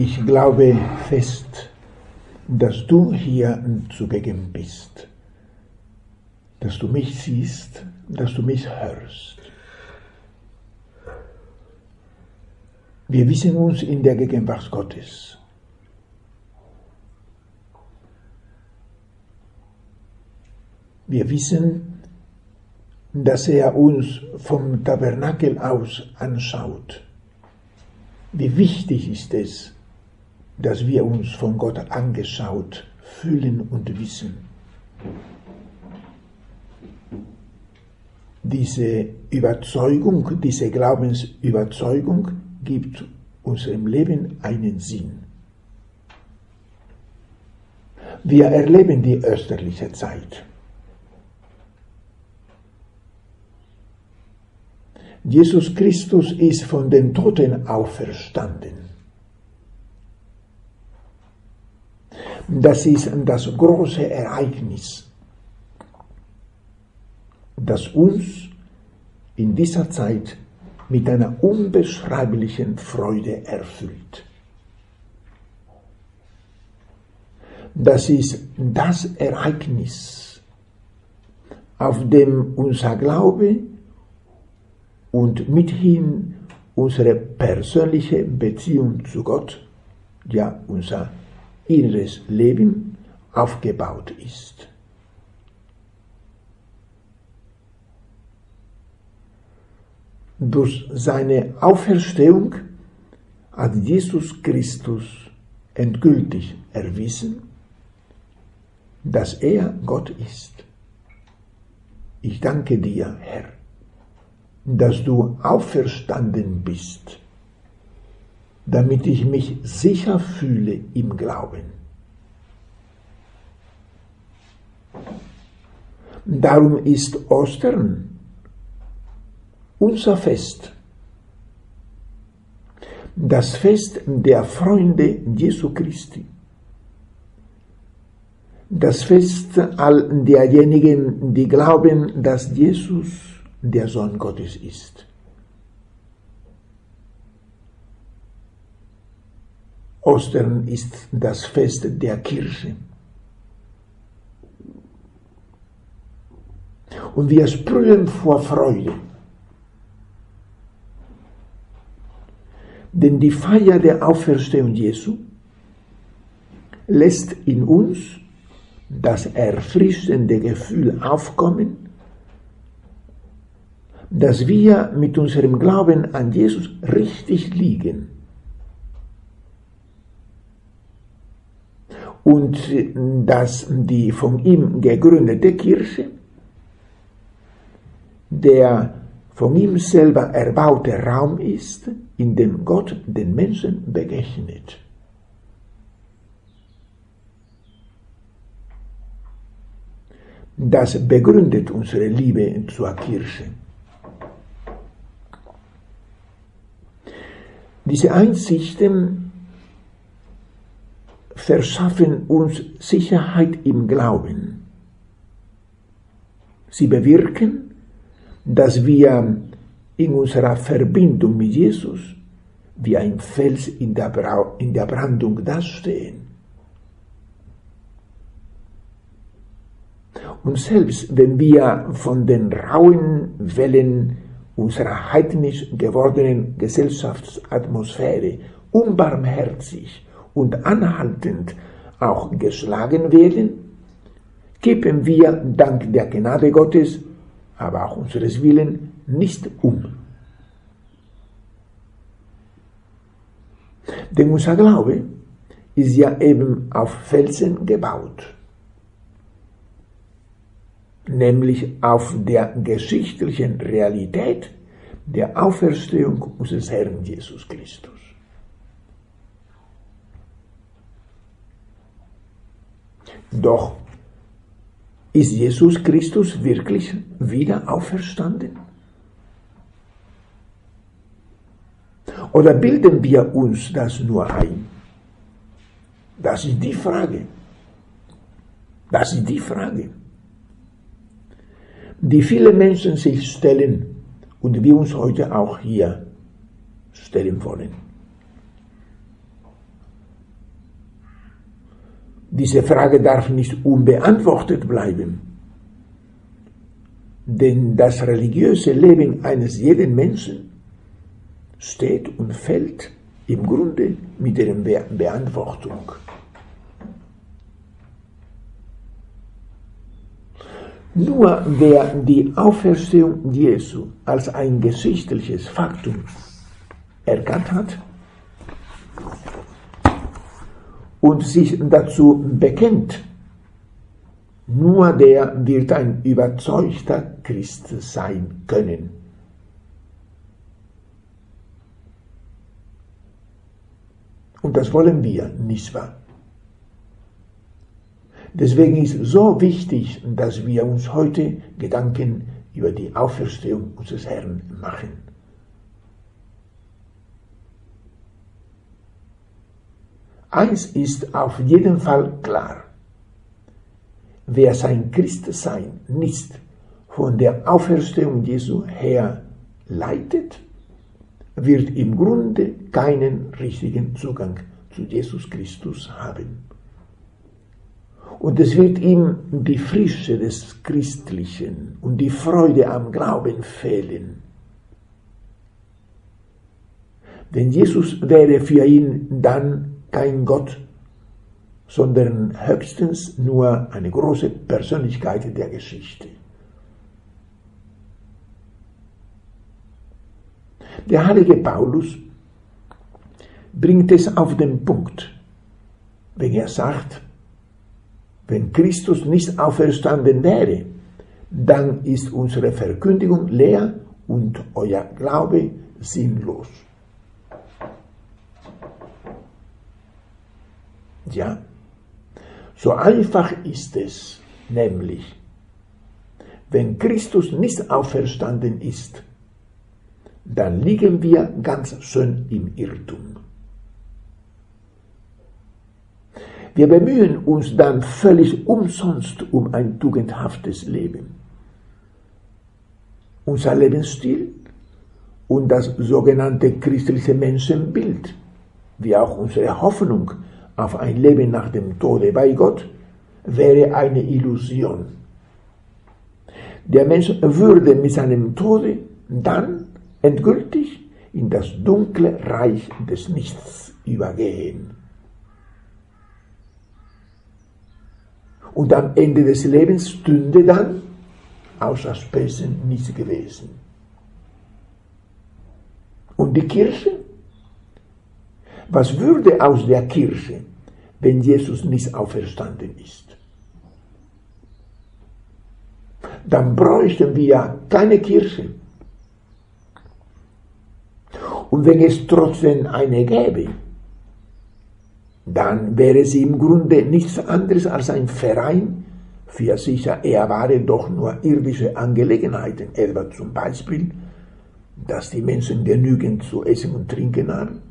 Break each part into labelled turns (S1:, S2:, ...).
S1: Ich glaube fest, dass du hier zugegen bist, dass du mich siehst, dass du mich hörst. Wir wissen uns in der Gegenwart Gottes. Wir wissen, dass er uns vom Tabernakel aus anschaut. Wie wichtig ist es, dass wir uns von Gott angeschaut fühlen und wissen. Diese Überzeugung, diese Glaubensüberzeugung gibt unserem Leben einen Sinn. Wir erleben die österliche Zeit. Jesus Christus ist von den Toten auferstanden. Das ist das große Ereignis, das uns in dieser Zeit mit einer unbeschreiblichen Freude erfüllt. Das ist das Ereignis, auf dem unser Glaube und mithin unsere persönliche Beziehung zu Gott, ja unser inneres Leben aufgebaut ist. Durch seine Auferstehung hat Jesus Christus endgültig erwiesen, dass er Gott ist. Ich danke dir, Herr, dass du auferstanden bist damit ich mich sicher fühle im Glauben. Darum ist Ostern unser Fest, das Fest der Freunde Jesu Christi, das Fest all derjenigen, die glauben, dass Jesus der Sohn Gottes ist. Ostern ist das Fest der Kirche. Und wir sprühen vor Freude. Denn die Feier der Auferstehung Jesu lässt in uns das erfrischende Gefühl aufkommen, dass wir mit unserem Glauben an Jesus richtig liegen und dass die von ihm gegründete Kirche der von ihm selber erbaute Raum ist, in dem Gott den Menschen begegnet. Das begründet unsere Liebe zur Kirche. Diese Einsichten verschaffen uns Sicherheit im Glauben. Sie bewirken, dass wir in unserer Verbindung mit Jesus wie ein Fels in der, Bra in der Brandung dastehen. Und selbst wenn wir von den rauen Wellen unserer heidnisch gewordenen Gesellschaftsatmosphäre unbarmherzig und anhaltend auch geschlagen werden, kippen wir dank der Gnade Gottes, aber auch unseres Willen, nicht um. Denn unser Glaube ist ja eben auf Felsen gebaut, nämlich auf der geschichtlichen Realität der Auferstehung unseres Herrn Jesus Christus. Doch ist Jesus Christus wirklich wieder auferstanden? Oder bilden wir uns das nur ein? Das ist die Frage. Das ist die Frage, die viele Menschen sich stellen und wir uns heute auch hier stellen wollen. Diese Frage darf nicht unbeantwortet bleiben. Denn das religiöse Leben eines jeden Menschen steht und fällt im Grunde mit deren Be Beantwortung. Nur wer die Auferstehung Jesu als ein geschichtliches Faktum erkannt hat und sich dazu bekennt, nur der wird ein überzeugter Christ sein können. Und das wollen wir, nicht wahr? Deswegen ist es so wichtig, dass wir uns heute Gedanken über die Auferstehung unseres Herrn machen. Eins ist auf jeden Fall klar. Wer sein Christsein nicht von der Auferstehung Jesu her leitet, wird im Grunde keinen richtigen Zugang zu Jesus Christus haben. Und es wird ihm die Frische des Christlichen und die Freude am Glauben fehlen. Denn Jesus wäre für ihn dann kein Gott, sondern höchstens nur eine große Persönlichkeit der Geschichte. Der heilige Paulus bringt es auf den Punkt, wenn er sagt, wenn Christus nicht auferstanden wäre, dann ist unsere Verkündigung leer und euer Glaube sinnlos. Ja, so einfach ist es, nämlich, wenn Christus nicht auferstanden ist, dann liegen wir ganz schön im Irrtum. Wir bemühen uns dann völlig umsonst um ein tugendhaftes Leben. Unser Lebensstil und das sogenannte christliche Menschenbild, wie auch unsere Hoffnung auf ein Leben nach dem Tode bei Gott, wäre eine Illusion. Der Mensch würde mit seinem Tode dann endgültig in das dunkle Reich des Nichts übergehen. Und am Ende des Lebens stünde dann außer Spesen nichts gewesen. Und die Kirche? Was würde aus der Kirche, wenn Jesus nicht auferstanden ist? Dann bräuchten wir keine Kirche. Und wenn es trotzdem eine gäbe, dann wäre sie im Grunde nichts anderes als ein Verein für sicher ehrbare, doch nur irdische Angelegenheiten, etwa zum Beispiel, dass die Menschen genügend zu essen und trinken haben,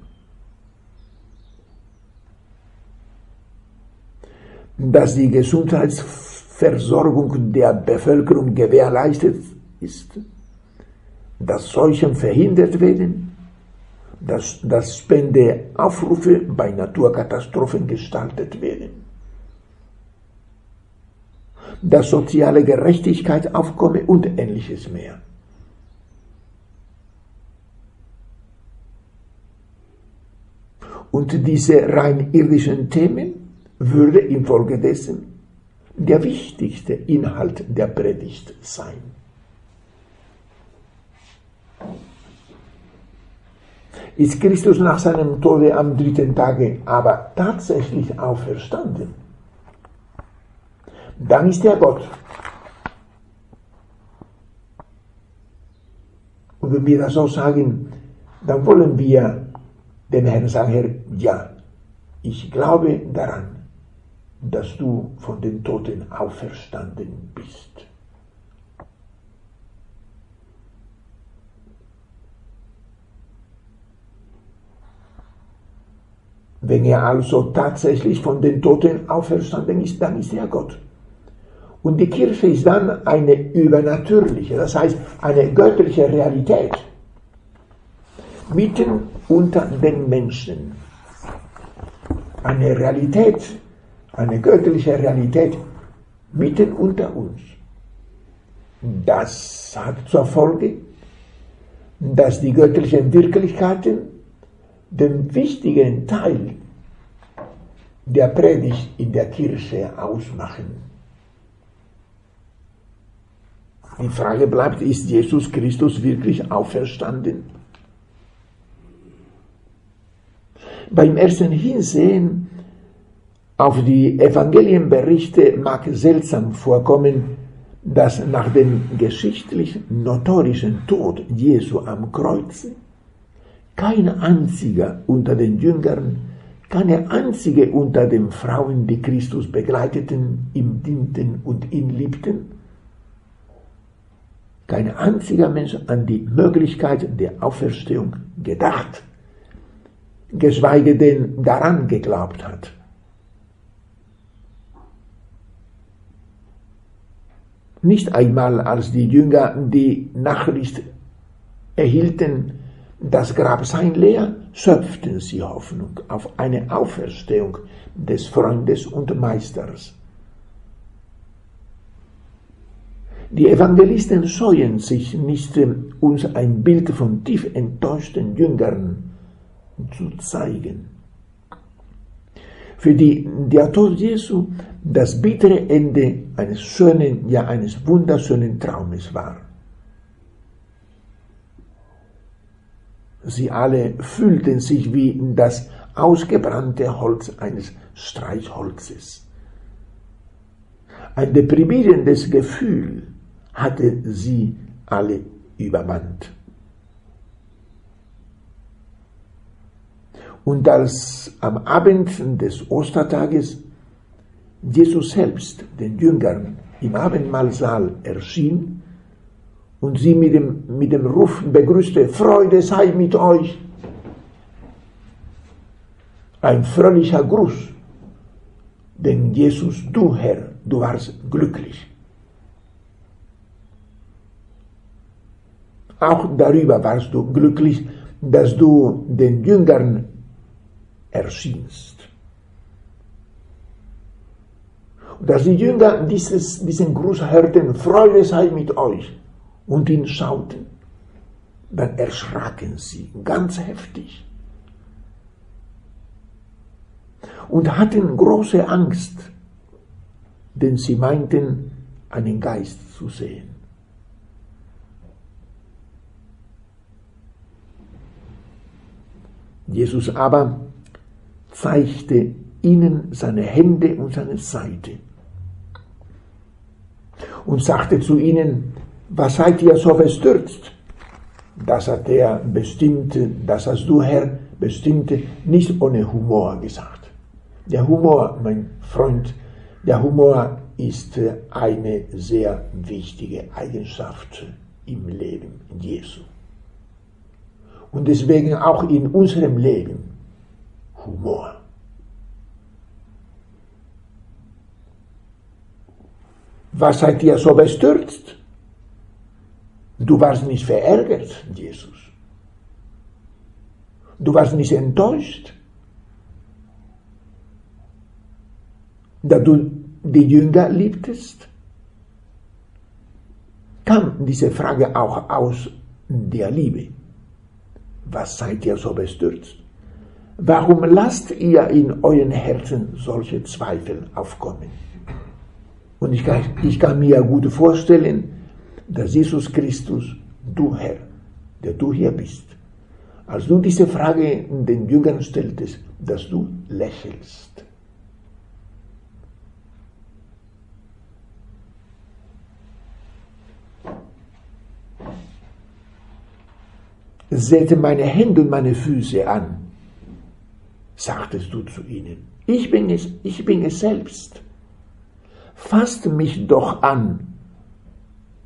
S1: dass die Gesundheitsversorgung der Bevölkerung gewährleistet ist, dass Seuchen verhindert werden, dass, dass Spendeaufrufe bei Naturkatastrophen gestaltet werden, dass soziale Gerechtigkeit aufkomme und ähnliches mehr. Und diese rein irdischen Themen würde infolgedessen der wichtigste Inhalt der Predigt sein. ist Christus nach seinem Tode am dritten Tage aber tatsächlich auferstanden, dann ist er Gott. Und wenn wir das so sagen, dann wollen wir dem Herrn sagen, Herr, ja, ich glaube daran, dass du von den Toten auferstanden bist. Wenn er also tatsächlich von den Toten auferstanden ist, dann ist er Gott. Und die Kirche ist dann eine übernatürliche, das heißt eine göttliche Realität mitten unter den Menschen. Eine Realität, eine göttliche Realität mitten unter uns. Das hat zur Folge, dass die göttlichen Wirklichkeiten den wichtigen Teil der Predigt in der Kirche ausmachen. Die Frage bleibt, ist Jesus Christus wirklich auferstanden? Beim ersten Hinsehen auf die Evangelienberichte mag seltsam vorkommen, dass nach dem geschichtlich notorischen Tod Jesu am Kreuz kein einziger unter den Jüngern, keine einzige unter den Frauen, die Christus begleiteten, ihm dienten und ihn liebten, kein einziger Mensch an die Möglichkeit der Auferstehung gedacht, geschweige denn daran geglaubt hat. Nicht einmal als die Jünger die Nachricht erhielten, das Grab sei leer, schöpften sie Hoffnung auf eine Auferstehung des Freundes und Meisters. Die Evangelisten scheuen sich nicht, uns ein Bild von tief enttäuschten Jüngern zu zeigen. Für die der Tod Jesu das bittere Ende eines schönen, ja eines wunderschönen Traumes war. Sie alle fühlten sich wie das ausgebrannte Holz eines Streichholzes. Ein deprimierendes Gefühl hatte sie alle übermannt. Und als am Abend des Ostertages Jesus selbst den Jüngern im Abendmahlsaal erschien und sie mit dem, mit dem Ruf begrüßte, Freude sei mit euch. Ein fröhlicher Gruß, denn Jesus, du Herr, du warst glücklich. Auch darüber warst du glücklich, dass du den Jüngern erschienst. Und als die Jünger dieses, diesen Gruß hörten, Freude sei mit euch, und ihn schauten, dann erschraken sie ganz heftig und hatten große Angst, denn sie meinten, einen Geist zu sehen. Jesus aber zeigte ihnen seine Hände und seine Seite und sagte zu ihnen, was seid ihr so bestürzt? Das hat er bestimmte, das hast du, Herr, bestimmte, nicht ohne Humor gesagt. Der Humor, mein Freund, der Humor ist eine sehr wichtige Eigenschaft im Leben Jesu und deswegen auch in unserem Leben Humor. Was seid ihr so bestürzt? Du warst nicht verärgert, Jesus. Du warst nicht enttäuscht, da du die Jünger liebtest. Kam diese Frage auch aus der Liebe was seid ihr so bestürzt? Warum lasst ihr in euren Herzen solche Zweifel aufkommen? Und ich kann, ich kann mir gut vorstellen, dass Jesus Christus, du Herr, der du hier bist, als du diese Frage den Jüngern stelltest, dass du lächelst. Seht meine Hände und meine Füße an, sagtest du zu ihnen. Ich bin es, ich bin es selbst. Fasst mich doch an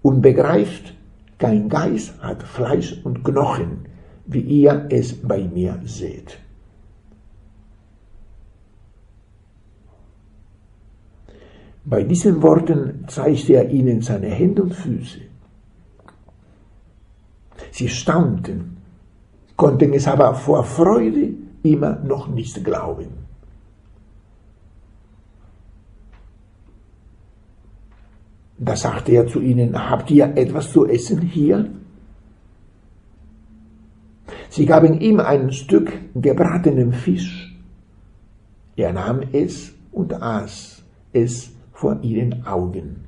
S1: und begreift, kein Geist hat Fleisch und Knochen, wie ihr es bei mir seht. Bei diesen Worten zeigte er ihnen seine Hände und Füße. Sie staunten, konnten es aber vor Freude immer noch nicht glauben. Da sagte er zu ihnen, habt ihr etwas zu essen hier? Sie gaben ihm ein Stück gebratenen Fisch. Er nahm es und aß es vor ihren Augen.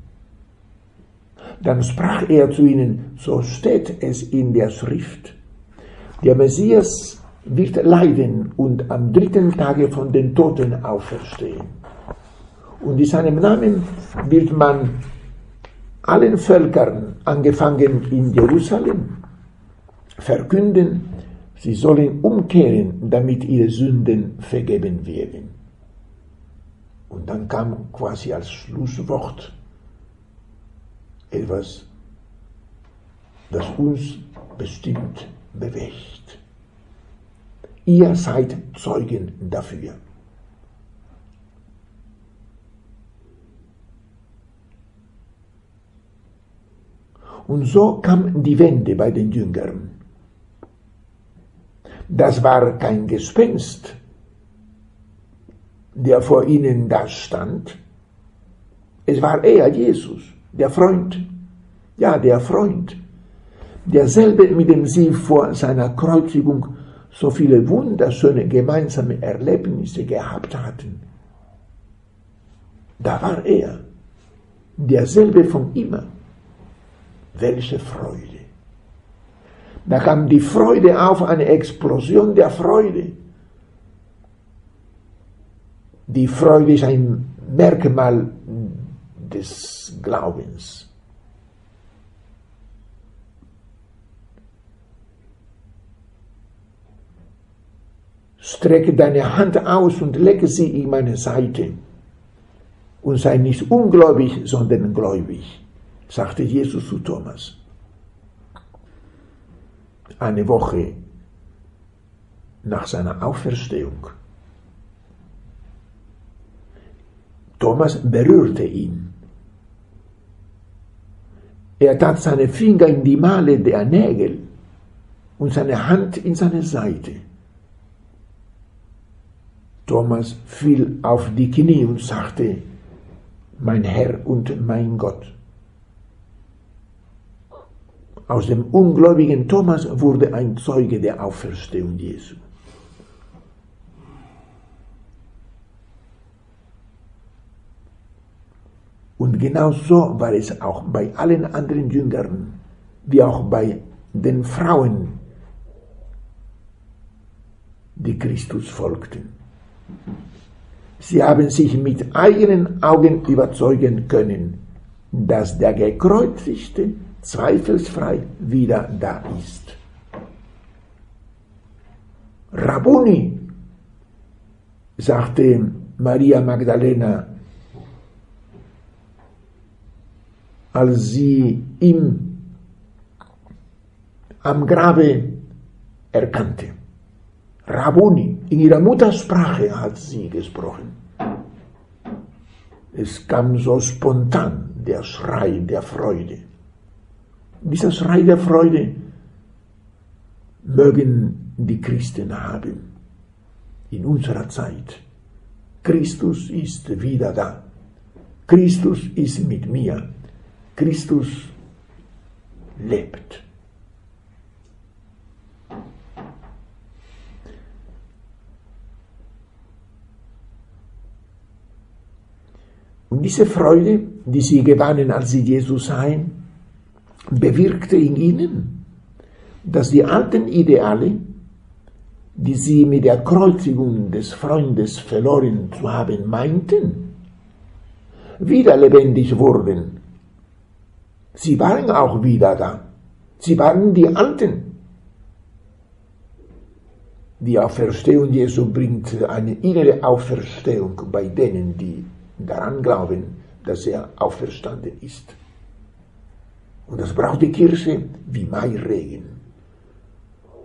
S1: Dann sprach er zu ihnen, so steht es in der Schrift. Der Messias wird leiden und am dritten Tage von den Toten auferstehen. Und in seinem Namen wird man allen Völkern, angefangen in Jerusalem, verkünden, sie sollen umkehren, damit ihre Sünden vergeben werden. Und dann kam quasi als Schlusswort etwas, das uns bestimmt bewegt. Ihr seid Zeugen dafür. Und so kam die Wende bei den Jüngern. Das war kein Gespenst, der vor ihnen da stand. Es war er, Jesus, der Freund. Ja, der Freund. Derselbe, mit dem sie vor seiner Kreuzigung so viele wunderschöne gemeinsame Erlebnisse gehabt hatten. Da war er, derselbe von immer. Welche Freude. Da kam die Freude auf, eine Explosion der Freude. Die Freude ist ein Merkmal des Glaubens. Strecke deine Hand aus und lecke sie in meine Seite. Und sei nicht ungläubig, sondern gläubig, sagte Jesus zu Thomas. Eine Woche nach seiner Auferstehung. Thomas berührte ihn. Er tat seine Finger in die Male der Nägel und seine Hand in seine Seite. Thomas fiel auf die Knie und sagte, mein Herr und mein Gott. Aus dem ungläubigen Thomas wurde ein Zeuge der Auferstehung Jesu. Und genau so war es auch bei allen anderen Jüngern, wie auch bei den Frauen, die Christus folgten. Sie haben sich mit eigenen Augen überzeugen können, dass der Gekreuzigte zweifelsfrei wieder da ist. Rabuni, sagte Maria Magdalena, als sie ihn am Grabe erkannte. Rabuni, in ihrer Muttersprache hat sie gesprochen. Es kam so spontan der Schrei der Freude. Dieser Schrei der Freude mögen die Christen haben in unserer Zeit. Christus ist wieder da. Christus ist mit mir. Christus lebt. Und diese Freude, die sie gewannen, als sie Jesus sahen, bewirkte in ihnen, dass die alten Ideale, die sie mit der Kreuzigung des Freundes verloren zu haben meinten, wieder lebendig wurden. Sie waren auch wieder da. Sie waren die Alten. Die Auferstehung Jesu bringt eine innere Auferstehung bei denen, die daran glauben, dass er auferstanden ist. Und das braucht die Kirche wie Mairegen.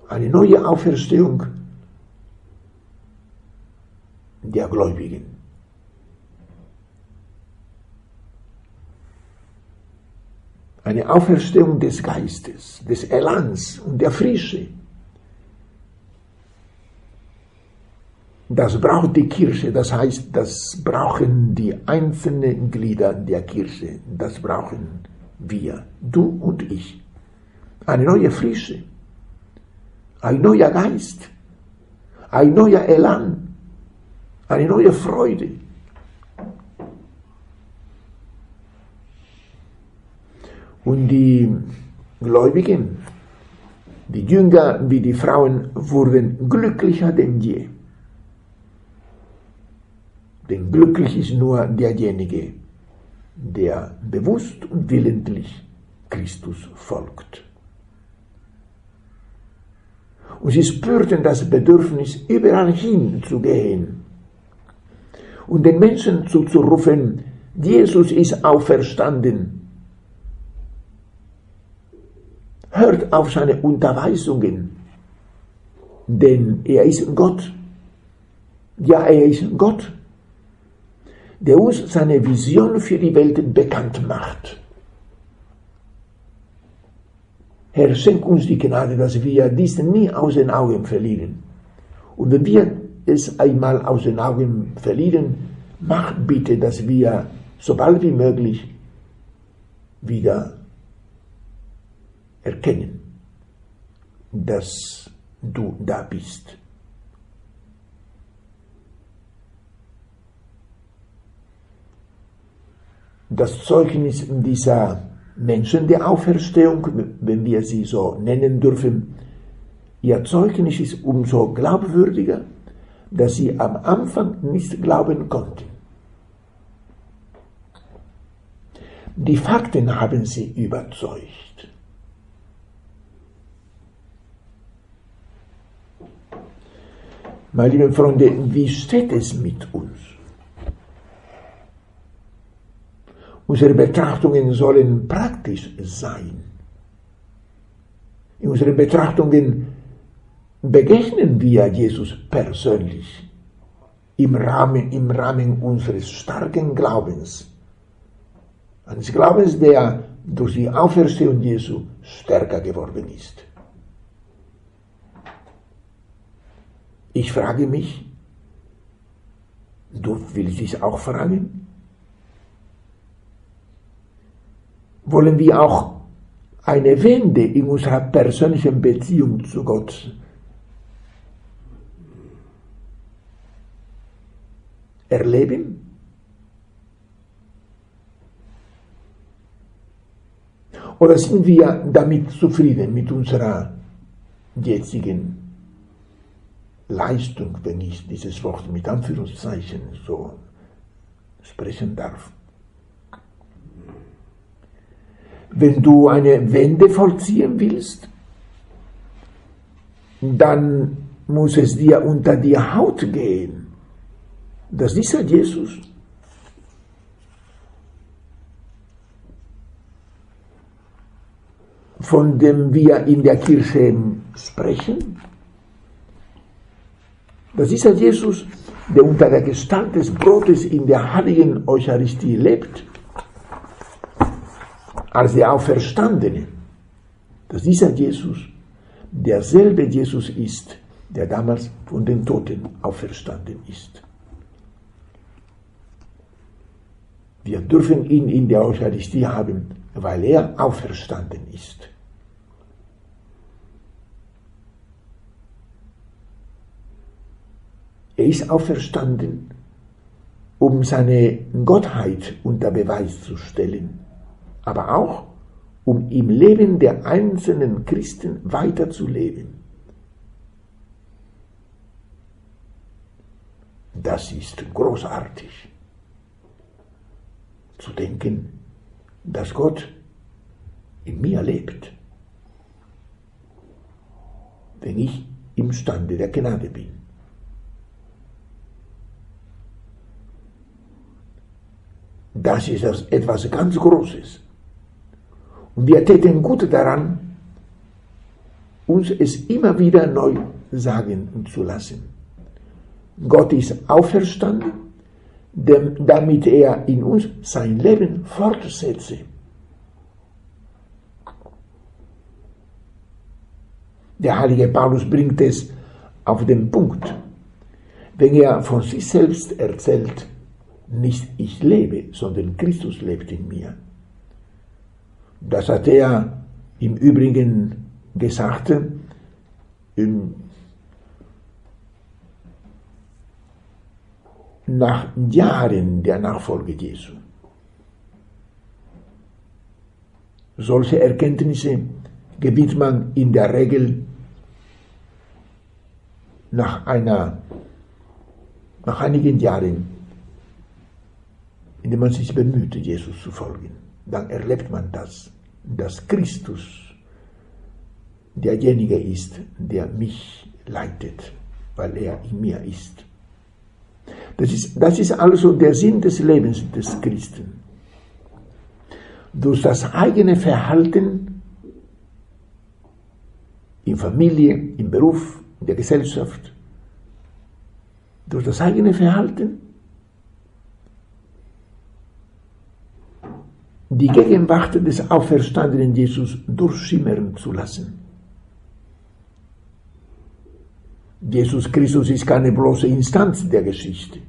S1: Eine neue Auferstehung der Gläubigen. Eine Auferstehung des Geistes, des Elans und der Frische. Das braucht die Kirche, das heißt, das brauchen die einzelnen Glieder der Kirche, das brauchen wir, du und ich. Eine neue Frische, ein neuer Geist, ein neuer Elan, eine neue Freude. Und die Gläubigen, die Jünger wie die Frauen wurden glücklicher denn je. Denn glücklich ist nur derjenige, der bewusst und willentlich Christus folgt. Und sie spürten das Bedürfnis, überall hinzugehen und den Menschen zuzurufen, Jesus ist auferstanden. Hört auf seine Unterweisungen, denn er ist Gott. Ja, er ist Gott der uns seine Vision für die Welt bekannt macht. Herr, schenk uns die Gnade, dass wir dies nie aus den Augen verlieren. Und wenn wir es einmal aus den Augen verlieren, mach bitte, dass wir so bald wie möglich wieder erkennen, dass du da bist. Das Zeugnis dieser Menschen der Auferstehung, wenn wir sie so nennen dürfen, ihr Zeugnis ist umso glaubwürdiger, dass sie am Anfang nicht glauben konnten. Die Fakten haben sie überzeugt. Meine lieben Freunde, wie steht es mit uns? Unsere Betrachtungen sollen praktisch sein. In unseren Betrachtungen begegnen wir Jesus persönlich im Rahmen, im Rahmen unseres starken Glaubens. Eines Glaubens, der durch die Auferstehung Jesu stärker geworden ist. Ich frage mich, du willst dich auch fragen? Wollen wir auch eine Wende in unserer persönlichen Beziehung zu Gott erleben? Oder sind wir damit zufrieden mit unserer jetzigen Leistung, wenn ich dieses Wort mit Anführungszeichen so sprechen darf? Wenn du eine Wende vollziehen willst, dann muss es dir unter die Haut gehen. Das ist ja Jesus. von dem wir in der Kirche sprechen. Das ist ja Jesus, der unter der Gestalt des Brotes in der heiligen Eucharistie lebt als der Auferstandene, dass dieser Jesus derselbe Jesus ist, der damals von den Toten auferstanden ist. Wir dürfen ihn in der Eucharistie haben, weil er auferstanden ist. Er ist auferstanden, um seine Gottheit unter Beweis zu stellen aber auch um im Leben der einzelnen Christen weiterzuleben. Das ist großartig. Zu denken, dass Gott in mir lebt, wenn ich imstande der Gnade bin. Das ist etwas ganz Großes. Und wir täten gut daran, uns es immer wieder neu sagen zu lassen. Gott ist auferstanden, damit er in uns sein Leben fortsetze. Der heilige Paulus bringt es auf den Punkt. wenn er von sich selbst erzählt, nicht ich lebe, sondern Christus lebt in mir. Das hat er im Übrigen gesagt, nach Jahren der Nachfolge Jesu. Solche Erkenntnisse gewinnt man in der Regel nach einer, nach einigen Jahren, indem man sich bemüht, Jesus zu folgen. Dann erlebt man das, dass Christus derjenige ist, der mich leitet, weil er in mir ist. Das ist, das ist also der Sinn des Lebens des Christen. Durch das eigene Verhalten in Familie, im Beruf, in der Gesellschaft, durch das eigene Verhalten, die Gegenwart des auferstandenen Jesus durchschimmern zu lassen. Jesus Christus ist keine bloße Instanz der Geschichte.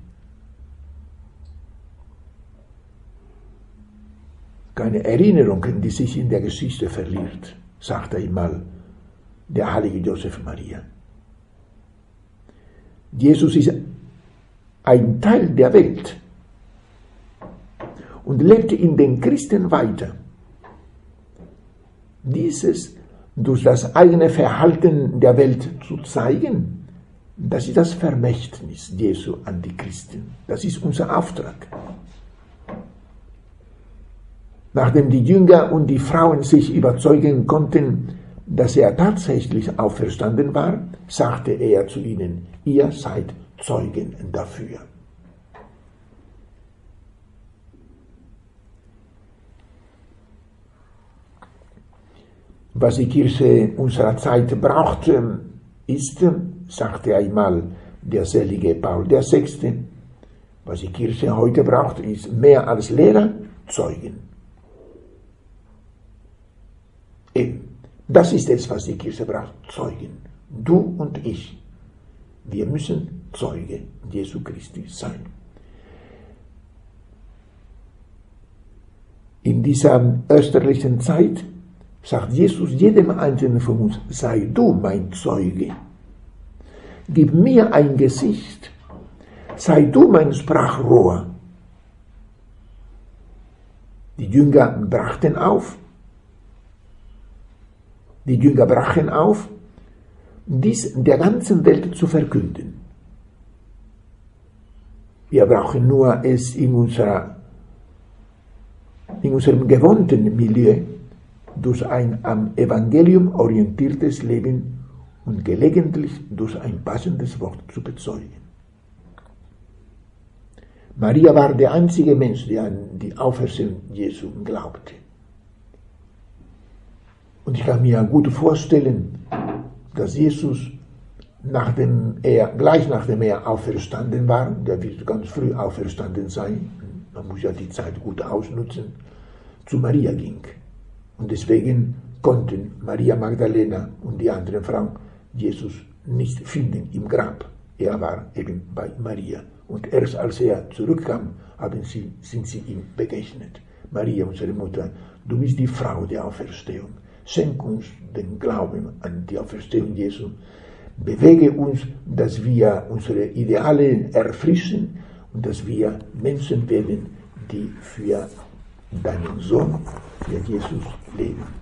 S1: Keine Erinnerung, die sich in der Geschichte verliert, sagte einmal der heilige Josef Maria. Jesus ist ein Teil der Welt und lebte in den Christen weiter. Dieses durch das eigene Verhalten der Welt zu zeigen, das ist das Vermächtnis Jesu an die Christen. Das ist unser Auftrag. Nachdem die Jünger und die Frauen sich überzeugen konnten, dass er tatsächlich auferstanden war, sagte er zu ihnen, ihr seid Zeugen dafür. Was die Kirche unserer Zeit braucht, ist, sagte einmal der selige Paul VI., was die Kirche heute braucht, ist mehr als Lehrer, Zeugen. Eben. Das ist es, was die Kirche braucht, Zeugen. Du und ich. Wir müssen Zeuge Jesu Christi sein. In dieser österlichen Zeit sagt Jesus jedem Einzelnen von uns, sei du mein Zeuge. Gib mir ein Gesicht. Sei du mein Sprachrohr. Die Jünger brachten auf die Jünger brachen auf, dies der ganzen Welt zu verkünden. Wir brauchen nur es in, unserer, in unserem gewohnten Milieu durch ein am Evangelium orientiertes Leben und gelegentlich durch ein passendes Wort zu bezeugen. Maria war der einzige Mensch, der an die Auferstehung Jesu glaubte. Und ich kann mir gut vorstellen, dass Jesus, nachdem er, gleich nachdem er auferstanden war, der wird ganz früh auferstanden sein, man muss ja die Zeit gut ausnutzen, zu Maria ging. Und deswegen konnten Maria Magdalena und die anderen Frauen Jesus nicht finden im Grab. Er war eben bei Maria. Und erst als er zurückkam, haben sie, sind sie ihm begegnet. Maria, unsere Mutter, du bist die Frau der Auferstehung. Schenk uns den Glauben an die Auferstehung Jesu. Bewege uns, dass wir unsere Ideale erfrischen und dass wir Menschen werden, die für ndani ya mzono ya Yesu leo.